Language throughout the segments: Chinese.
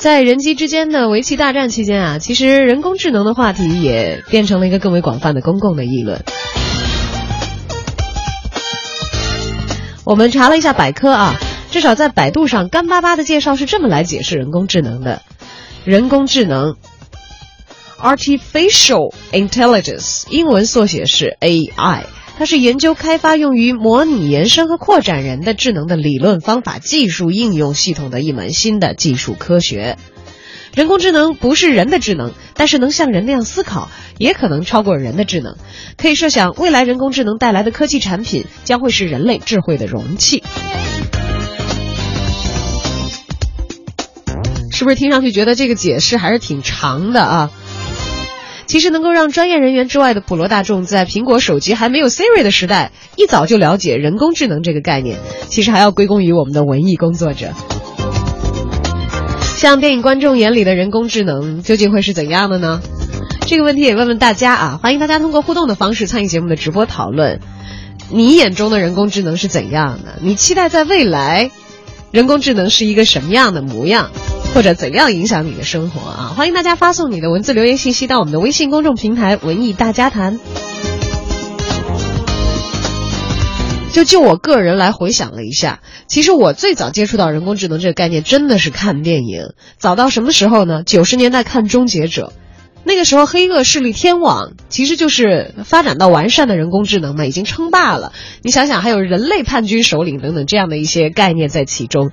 在人机之间的围棋大战期间啊，其实人工智能的话题也变成了一个更为广泛的公共的议论。我们查了一下百科啊，至少在百度上干巴巴的介绍是这么来解释人工智能的：人工智能 （Artificial Intelligence），英文缩写是 AI。它是研究开发用于模拟延伸和扩展人的智能的理论方法、技术应用系统的一门新的技术科学。人工智能不是人的智能，但是能像人那样思考，也可能超过人的智能。可以设想，未来人工智能带来的科技产品将会是人类智慧的容器。是不是听上去觉得这个解释还是挺长的啊？其实能够让专业人员之外的普罗大众在苹果手机还没有 Siri 的时代，一早就了解人工智能这个概念，其实还要归功于我们的文艺工作者。像电影观众眼里的人工智能究竟会是怎样的呢？这个问题也问问大家啊！欢迎大家通过互动的方式参与节目的直播讨论。你眼中的人工智能是怎样的？你期待在未来，人工智能是一个什么样的模样？或者怎样影响你的生活啊？欢迎大家发送你的文字留言信息到我们的微信公众平台“文艺大家谈”。就就我个人来回想了一下，其实我最早接触到人工智能这个概念，真的是看电影。早到什么时候呢？九十年代看《终结者》。那个时候，黑恶势力天网其实就是发展到完善的人工智能嘛，已经称霸了。你想想，还有人类叛军首领等等这样的一些概念在其中，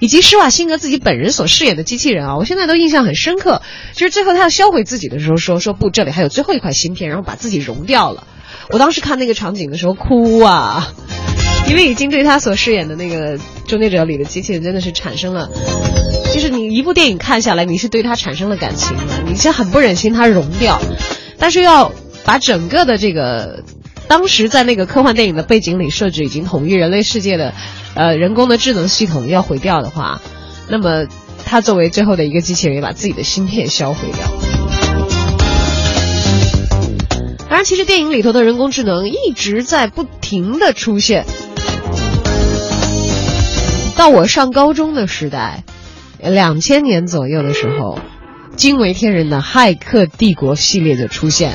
以及施瓦辛格自己本人所饰演的机器人啊，我现在都印象很深刻。就是最后他要销毁自己的时候，说说不，这里还有最后一块芯片，然后把自己融掉了。我当时看那个场景的时候哭啊，因为已经对他所饰演的那个终结者里的机器人真的是产生了。就是你一部电影看下来，你是对它产生了感情的，你是很不忍心它融掉，但是要把整个的这个当时在那个科幻电影的背景里设置已经统一人类世界的，呃，人工的智能系统要毁掉的话，那么他作为最后的一个机器人，也把自己的芯片销毁掉。当然，其实电影里头的人工智能一直在不停的出现，到我上高中的时代。两千年左右的时候，惊为天人的《骇客帝国》系列就出现。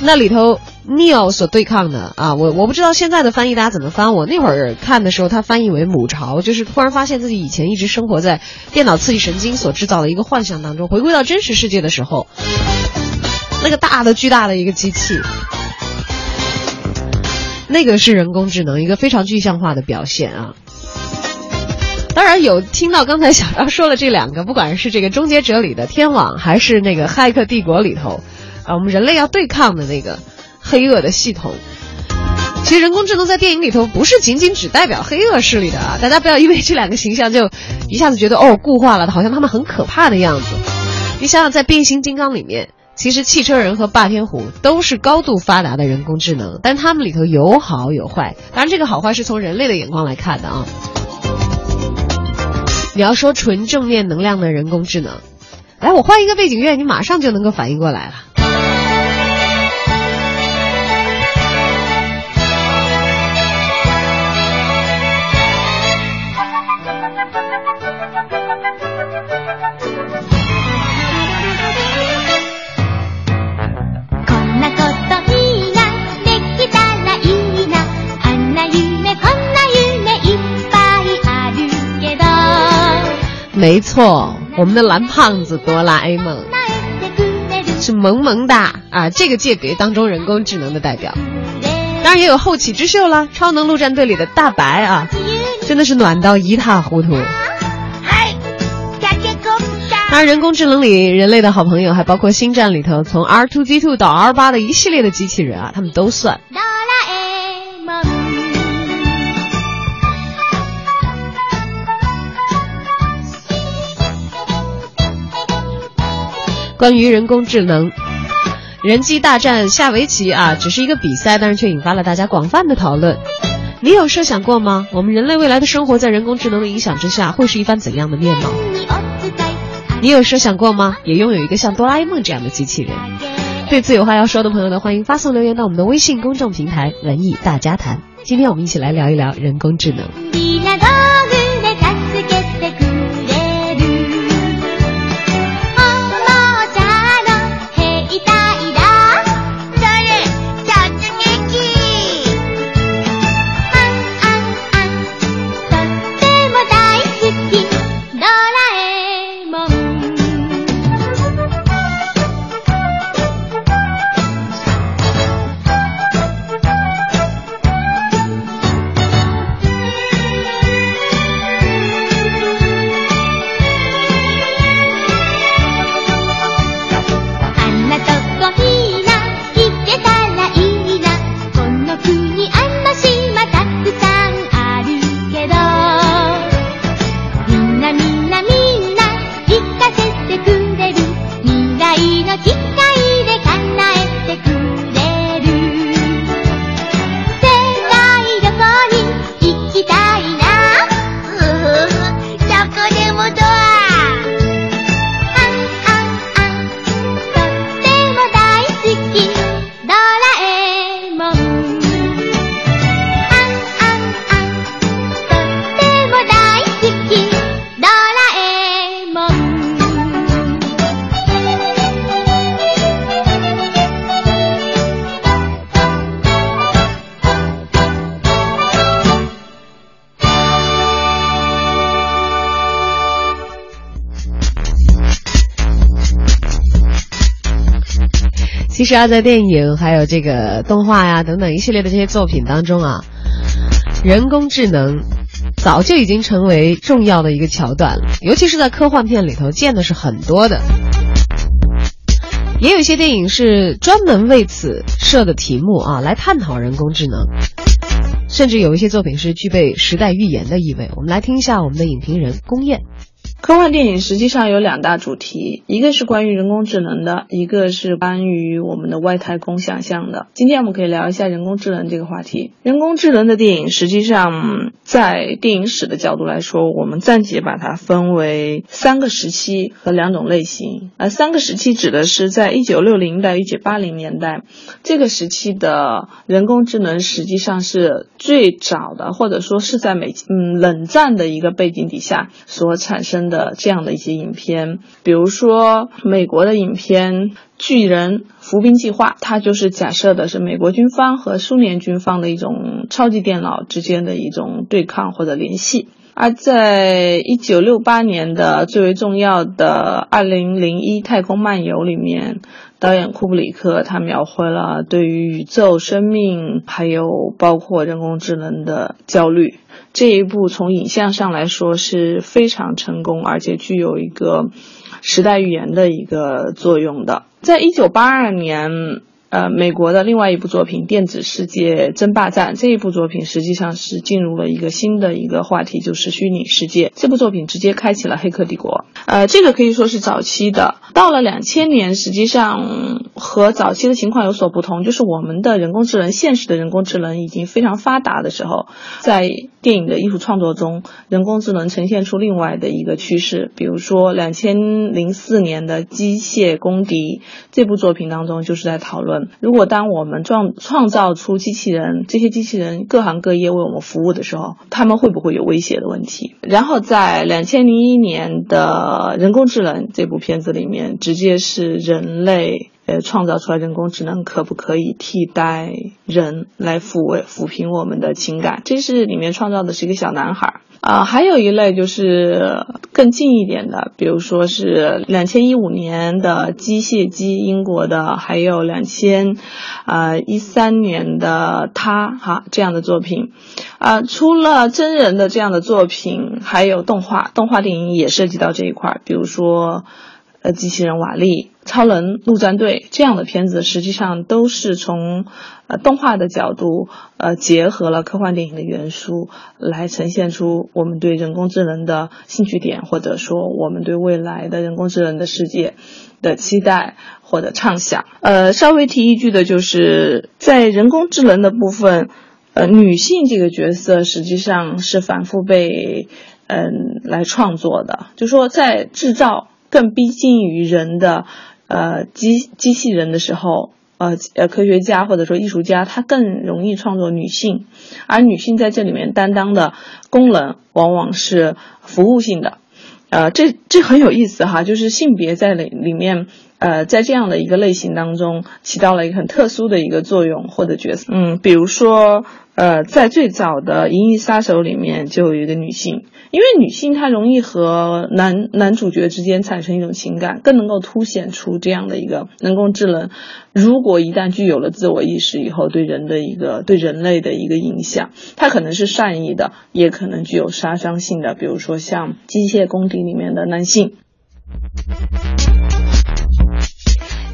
那里头，Neo 所对抗的啊，我我不知道现在的翻译大家怎么翻。我那会儿看的时候，它翻译为母巢，就是突然发现自己以前一直生活在电脑刺激神经所制造的一个幻想当中，回归到真实世界的时候，那个大的巨大的一个机器，那个是人工智能一个非常具象化的表现啊。当然有听到刚才小张说的这两个，不管是这个《终结者》里的天网，还是那个《骇客帝国》里头，啊，我们人类要对抗的那个黑恶的系统。其实人工智能在电影里头不是仅仅只代表黑恶势力的啊，大家不要因为这两个形象就一下子觉得哦固化了，好像他们很可怕的样子。你想想，在变形金刚里面，其实汽车人和霸天虎都是高度发达的人工智能，但他们里头有好有坏。当然，这个好坏是从人类的眼光来看的啊。你要说纯正面能量的人工智能，来，我换一个背景乐，你马上就能够反应过来了。错，我们的蓝胖子哆啦 A 梦是萌萌哒啊！这个界别当中人工智能的代表，当然也有后起之秀了。超能陆战队里的大白啊，真的是暖到一塌糊涂。当然，人工智能里人类的好朋友还包括星战里头从 R two D two 到 R 八的一系列的机器人啊，他们都算。关于人工智能，人机大战下围棋啊，只是一个比赛，但是却引发了大家广泛的讨论。你有设想过吗？我们人类未来的生活在人工智能的影响之下，会是一番怎样的面貌？你有设想过吗？也拥有一个像哆啦 A 梦这样的机器人？对此有话要说的朋友呢，欢迎发送留言到我们的微信公众平台“文艺大家谈”。今天我们一起来聊一聊人工智能。实啊，在电影还有这个动画呀等等一系列的这些作品当中啊，人工智能早就已经成为重要的一个桥段了，尤其是在科幻片里头见的是很多的。也有一些电影是专门为此设的题目啊，来探讨人工智能。甚至有一些作品是具备时代预言的意味。我们来听一下我们的影评人龚燕。科幻电影实际上有两大主题，一个是关于人工智能的，一个是关于我们的外太空想象的。今天我们可以聊一下人工智能这个话题。人工智能的电影实际上在电影史的角度来说，我们暂且把它分为三个时期和两种类型。呃，三个时期指的是在一九六零到一九八零年代这个时期的人工智能，实际上是最早的，或者说是在美嗯冷战的一个背景底下所产生。的这样的一些影片，比如说美国的影片《巨人伏兵计划》，它就是假设的是美国军方和苏联军方的一种超级电脑之间的一种对抗或者联系。而在一九六八年的最为重要的《二零零一太空漫游》里面，导演库布里克他描绘了对于宇宙、生命还有包括人工智能的焦虑。这一部从影像上来说是非常成功，而且具有一个时代语言的一个作用的。在一九八二年。呃，美国的另外一部作品《电子世界争霸战》这一部作品实际上是进入了一个新的一个话题，就是虚拟世界。这部作品直接开启了《黑客帝国》。呃，这个可以说是早期的。到了两千年，实际上和早期的情况有所不同，就是我们的人工智能，现实的人工智能已经非常发达的时候，在电影的艺术创作中，人工智能呈现出另外的一个趋势。比如说，两千零四年的《机械公敌》这部作品当中，就是在讨论。如果当我们创创造出机器人，这些机器人各行各业为我们服务的时候，他们会不会有威胁的问题？然后在两千零一年的人工智能这部片子里面，直接是人类呃创造出来人工智能可不可以替代人来抚慰抚平我们的情感？这是里面创造的是一个小男孩。啊，还有一类就是更近一点的，比如说是两千一五年的《机械姬》，英国的，还有两千，啊一三年的《他》哈这样的作品，啊，除了真人的这样的作品，还有动画，动画电影也涉及到这一块，比如说。呃，机器人瓦力、超人陆战队这样的片子，实际上都是从呃动画的角度，呃结合了科幻电影的元素，来呈现出我们对人工智能的兴趣点，或者说我们对未来的人工智能的世界的期待或者畅想。呃，稍微提一句的就是，在人工智能的部分，呃，女性这个角色实际上是反复被嗯来创作的，就说在制造。更逼近于人的，呃，机机器人的时候，呃呃，科学家或者说艺术家，他更容易创作女性，而女性在这里面担当的功能往往是服务性的，呃，这这很有意思哈，就是性别在里里面，呃，在这样的一个类型当中起到了一个很特殊的一个作用或者角色，嗯，比如说。呃，在最早的《银翼杀手》里面就有一个女性，因为女性她容易和男男主角之间产生一种情感，更能够凸显出这样的一个人工智能，如果一旦具有了自我意识以后，对人的一个对人类的一个影响，它可能是善意的，也可能具有杀伤性的，比如说像《机械公敌》里面的男性。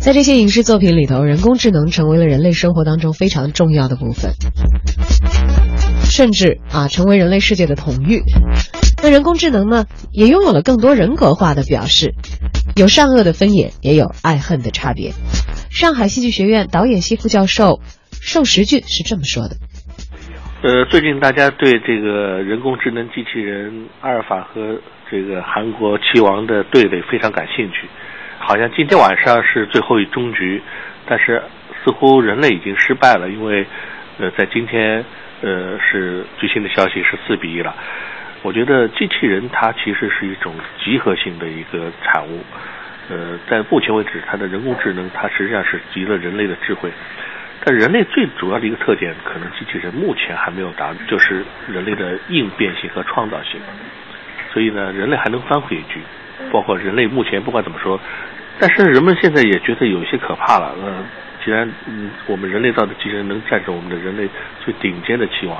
在这些影视作品里头，人工智能成为了人类生活当中非常重要的部分，甚至啊成为人类世界的统御。那人工智能呢，也拥有了更多人格化的表示，有善恶的分野，也有爱恨的差别。上海戏剧学院导演系副教授寿时俊是这么说的：呃，最近大家对这个人工智能机器人阿尔法和这个韩国棋王的对垒非常感兴趣。好像今天晚上是最后一终局，但是似乎人类已经失败了，因为呃，在今天呃是最新的消息是四比一了。我觉得机器人它其实是一种集合性的一个产物，呃，在目前为止，它的人工智能它实际上是集了人类的智慧，但人类最主要的一个特点，可能机器人目前还没有达，就是人类的应变性和创造性。所以呢，人类还能翻回一局，包括人类目前不管怎么说。但是人们现在也觉得有些可怕了。呃，既然嗯我们人类造的机器人能战胜我们的人类最顶尖的棋王，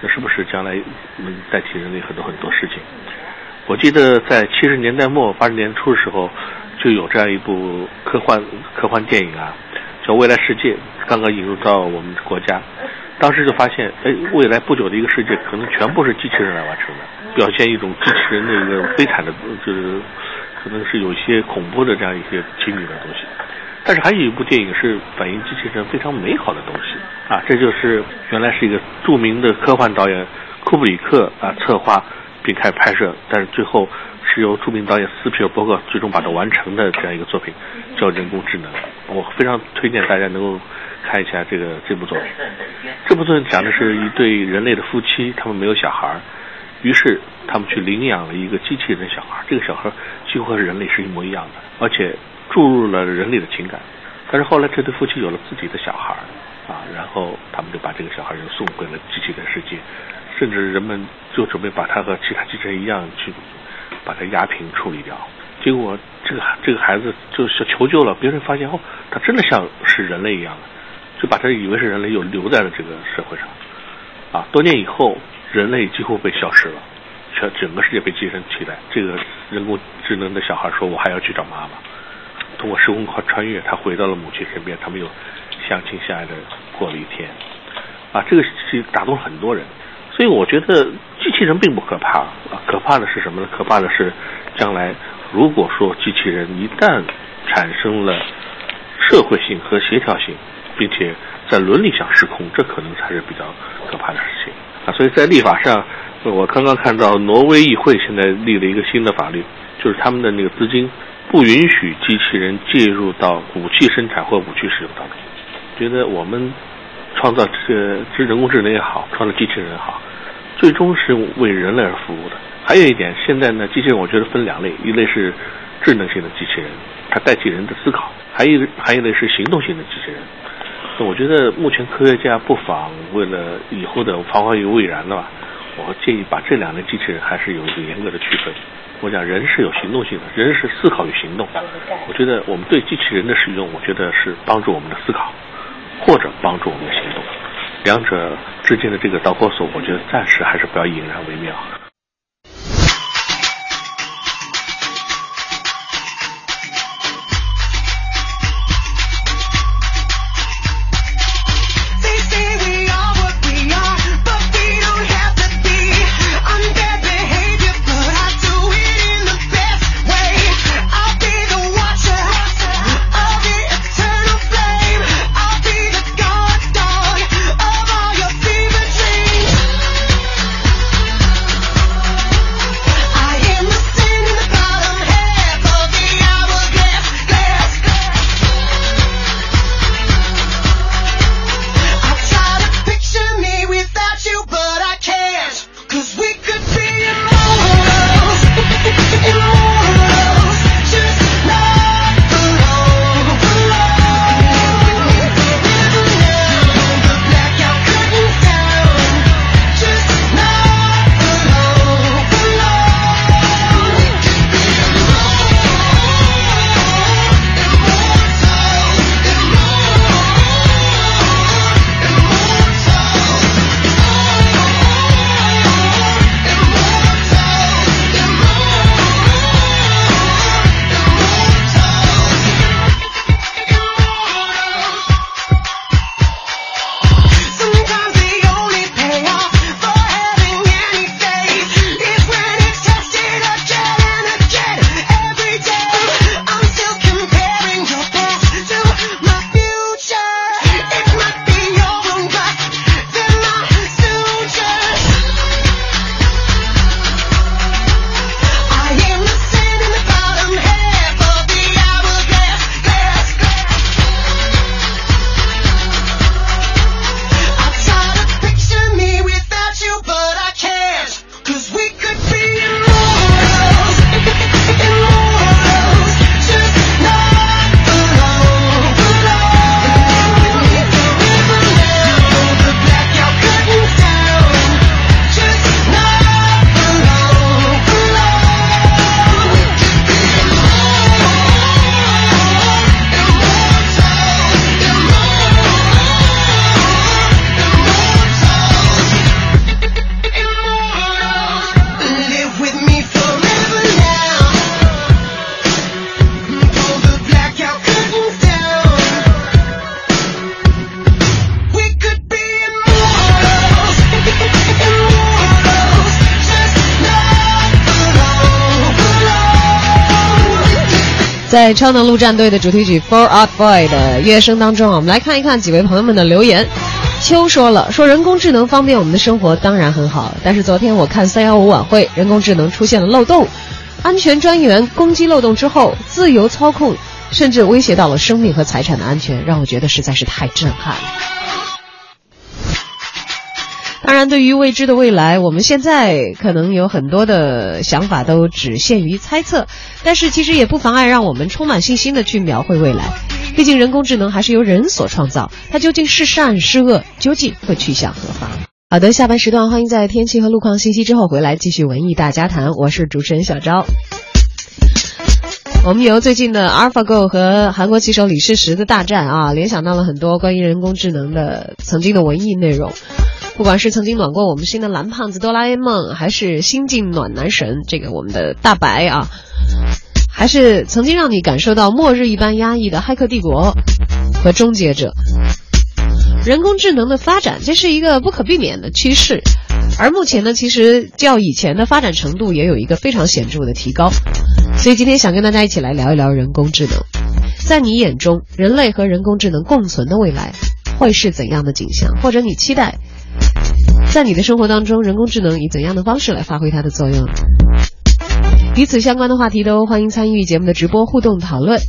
那是不是将来能代替人类很多很多事情？我记得在七十年代末八十年初的时候，就有这样一部科幻科幻电影啊，叫《未来世界》，刚刚引入到我们国家。当时就发现，哎，未来不久的一个世界可能全部是机器人来完成的，表现一种机器人的一个悲惨的，就是可能是有一些恐怖的这样一些情景的东西。但是还有一部电影是反映机器人非常美好的东西啊，这就是原来是一个著名的科幻导演库布里克啊策划并开始拍摄，但是最后是由著名导演斯皮尔伯格最终把它完成的这样一个作品，叫《人工智能》。我非常推荐大家能够。看一下这个这部作品，这部作品讲的是一对人类的夫妻，他们没有小孩，于是他们去领养了一个机器人小孩，这个小孩几乎和人类是一模一样的，而且注入了人类的情感。但是后来这对夫妻有了自己的小孩，啊，然后他们就把这个小孩又送回了机器的世界，甚至人们就准备把他和其他机器人一样去把他压平处理掉。结果这个这个孩子就是求救了，别人发现哦，他真的像是人类一样的。就把他以为是人类，又留在了这个社会上，啊，多年以后，人类几乎被消失了，全整个世界被机器人取代。这个人工智能的小孩说：“我还要去找妈妈。”通过时空穿穿越，他回到了母亲身边，他们又相亲相爱的过了一天。啊，这个是打动了很多人，所以我觉得机器人并不可怕，啊，可怕的是什么呢？可怕的是将来如果说机器人一旦产生了社会性和协调性。并且在伦理上失控，这可能才是比较可怕的事情啊！所以在立法上，我刚刚看到挪威议会现在立了一个新的法律，就是他们的那个资金不允许机器人介入到武器生产或武器使用当中。觉得我们创造这个这人工智能也好，创造机器人也好，最终是为人类而服务的。还有一点，现在呢，机器人我觉得分两类，一类是智能性的机器人，它代替人的思考；还一还一类是行动性的机器人。我觉得目前科学家不妨为了以后的防患于未然的吧，我建议把这两类机器人还是有一个严格的区分。我讲人是有行动性的，人是思考与行动。我觉得我们对机器人的使用，我觉得是帮助我们的思考，或者帮助我们的行动。两者之间的这个导火索，我觉得暂时还是不要引燃为妙。在超能陆战队的主题曲《For Art Boy》的乐声当中啊，我们来看一看几位朋友们的留言。秋说了，说人工智能方便我们的生活当然很好，但是昨天我看三幺五晚会，人工智能出现了漏洞，安全专员攻击漏洞之后，自由操控，甚至威胁到了生命和财产的安全，让我觉得实在是太震撼了。当然，对于未知的未来，我们现在可能有很多的想法都只限于猜测，但是其实也不妨碍让我们充满信心的去描绘未来。毕竟人工智能还是由人所创造，它究竟是善是恶，究竟会去向何方？好的，下半时段欢迎在天气和路况信息之后回来继续文艺大家谈，我是主持人小昭。我们由最近的 AlphaGo 和韩国棋手李世石的大战啊，联想到了很多关于人工智能的曾经的文艺内容。不管是曾经暖过我们心的蓝胖子哆啦 A 梦，还是新晋暖男神这个我们的大白啊，还是曾经让你感受到末日一般压抑的《骇客帝国》和《终结者》，人工智能的发展这是一个不可避免的趋势，而目前呢，其实较以前的发展程度也有一个非常显著的提高，所以今天想跟大家一起来聊一聊人工智能，在你眼中，人类和人工智能共存的未来会是怎样的景象，或者你期待？在你的生活当中，人工智能以怎样的方式来发挥它的作用？与此相关的话题都欢迎参与节目的直播互动讨论，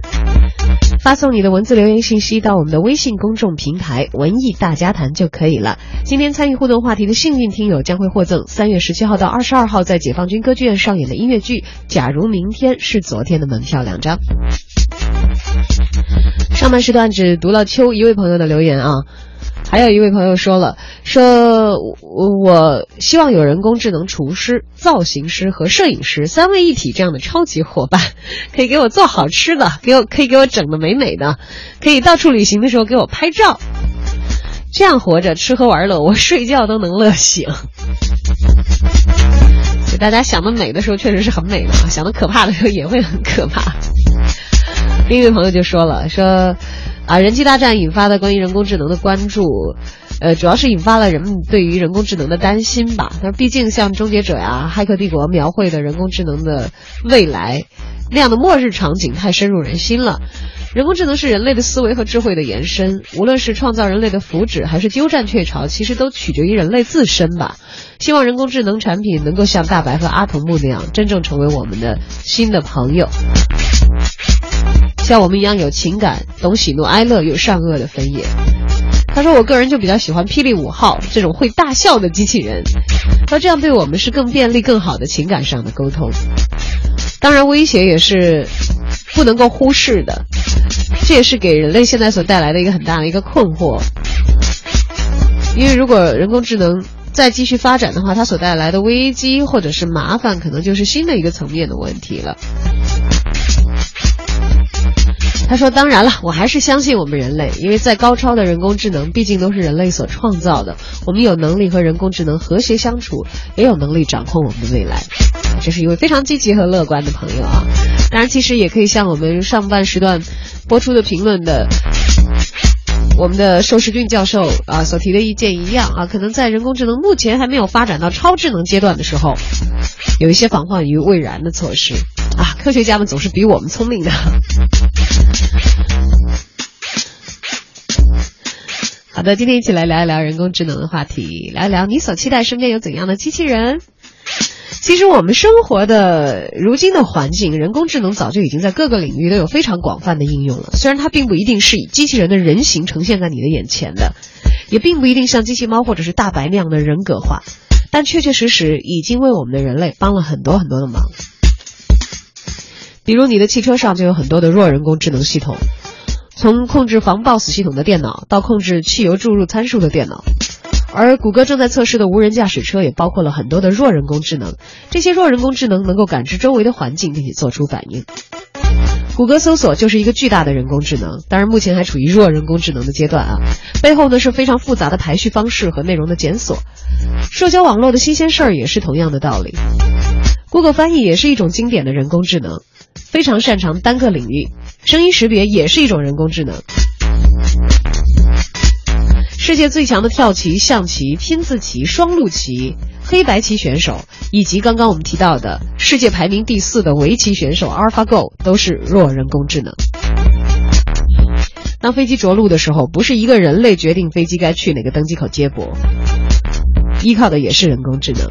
发送你的文字留言信息到我们的微信公众平台“文艺大家谈”就可以了。今天参与互动话题的幸运听友将会获赠三月十七号到二十二号在解放军歌剧院上演的音乐剧《假如明天是昨天》的门票两张。上半时段只读了秋一位朋友的留言啊。还有一位朋友说了，说我希望有人工智能厨师、造型师和摄影师三位一体这样的超级伙伴，可以给我做好吃的，给我可以给我整的美美的，可以到处旅行的时候给我拍照，这样活着吃喝玩乐，我睡觉都能乐醒。就大家想的美的时候，确实是很美的；想的可怕的时候，也会很可怕。另一位朋友就说了，说。啊，人机大战引发的关于人工智能的关注，呃，主要是引发了人们对于人工智能的担心吧。但毕竟像《终结者》呀、《骇客帝国》描绘的人工智能的未来那样的末日场景太深入人心了。人工智能是人类的思维和智慧的延伸，无论是创造人类的福祉，还是鸠占鹊巢，其实都取决于人类自身吧。希望人工智能产品能够像大白和阿童木那样，真正成为我们的新的朋友。像我们一样有情感、懂喜怒哀乐、有善恶的分野。他说：“我个人就比较喜欢霹雳五号这种会大笑的机器人，他这样对我们是更便利、更好的情感上的沟通。当然，威胁也是不能够忽视的，这也是给人类现在所带来的一个很大的一个困惑。因为如果人工智能再继续发展的话，它所带来的危机或者是麻烦，可能就是新的一个层面的问题了。”他说：“当然了，我还是相信我们人类，因为在高超的人工智能，毕竟都是人类所创造的。我们有能力和人工智能和谐相处，也有能力掌控我们的未来。”这是一位非常积极和乐观的朋友啊！当然，其实也可以像我们上半时段播出的评论的我们的寿世俊教授啊所提的意见一样啊，可能在人工智能目前还没有发展到超智能阶段的时候，有一些防患于未然的措施啊。科学家们总是比我们聪明的。好的，今天一起来聊一聊人工智能的话题，聊一聊你所期待身边有怎样的机器人。其实我们生活的如今的环境，人工智能早就已经在各个领域都有非常广泛的应用了。虽然它并不一定是以机器人的人形呈现在你的眼前的，也并不一定像机器猫或者是大白那样的人格化，但确确实实已经为我们的人类帮了很多很多的忙。比如你的汽车上就有很多的弱人工智能系统。从控制防抱死系统的电脑到控制汽油注入参数的电脑，而谷歌正在测试的无人驾驶车也包括了很多的弱人工智能。这些弱人工智能能够感知周围的环境，并且做出反应。谷歌搜索就是一个巨大的人工智能，当然目前还处于弱人工智能的阶段啊。背后呢是非常复杂的排序方式和内容的检索。社交网络的新鲜事儿也是同样的道理。Google 翻译也是一种经典的人工智能。非常擅长单个领域，声音识别也是一种人工智能。世界最强的跳棋、象棋、拼字棋、双陆棋，黑白棋选手以及刚刚我们提到的世界排名第四的围棋选手 AlphaGo 都是弱人工智能。当飞机着陆的时候，不是一个人类决定飞机该去哪个登机口接驳，依靠的也是人工智能。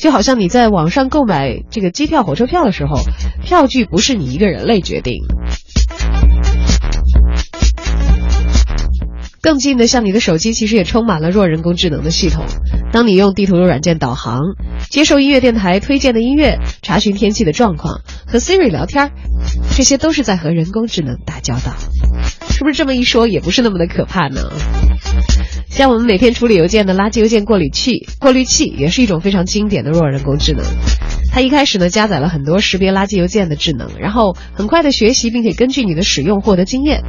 就好像你在网上购买这个机票、火车票的时候，票据不是你一个人类决定。更近的，像你的手机其实也充满了弱人工智能的系统。当你用地图软件导航、接受音乐电台推荐的音乐、查询天气的状况、和 Siri 聊天，这些都是在和人工智能打交道。是不是这么一说，也不是那么的可怕呢？像我们每天处理邮件的垃圾邮件过滤器，过滤器也是一种非常经典的弱人工智能。它一开始呢，加载了很多识别垃圾邮件的智能，然后很快的学习，并且根据你的使用获得经验。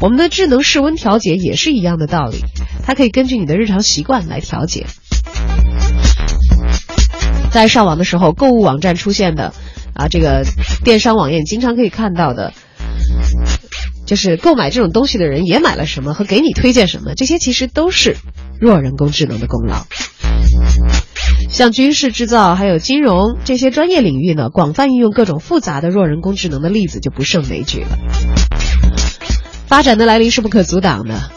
我们的智能室温调节也是一样的道理，它可以根据你的日常习惯来调节。在上网的时候，购物网站出现的啊，这个电商网页经常可以看到的，就是购买这种东西的人也买了什么和给你推荐什么，这些其实都是弱人工智能的功劳。像军事制造还有金融这些专业领域呢，广泛应用各种复杂的弱人工智能的例子就不胜枚举了。发展的来临是不可阻挡的，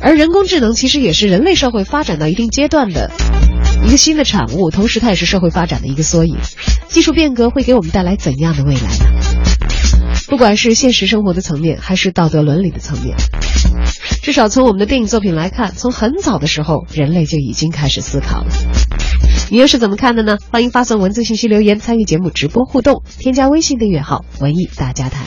而人工智能其实也是人类社会发展到一定阶段的一个新的产物，同时它也是社会发展的一个缩影。技术变革会给我们带来怎样的未来呢？不管是现实生活的层面，还是道德伦理的层面，至少从我们的电影作品来看，从很早的时候，人类就已经开始思考了。你又是怎么看的呢？欢迎发送文字信息留言参与节目直播互动，添加微信订阅号“文艺大家谈”。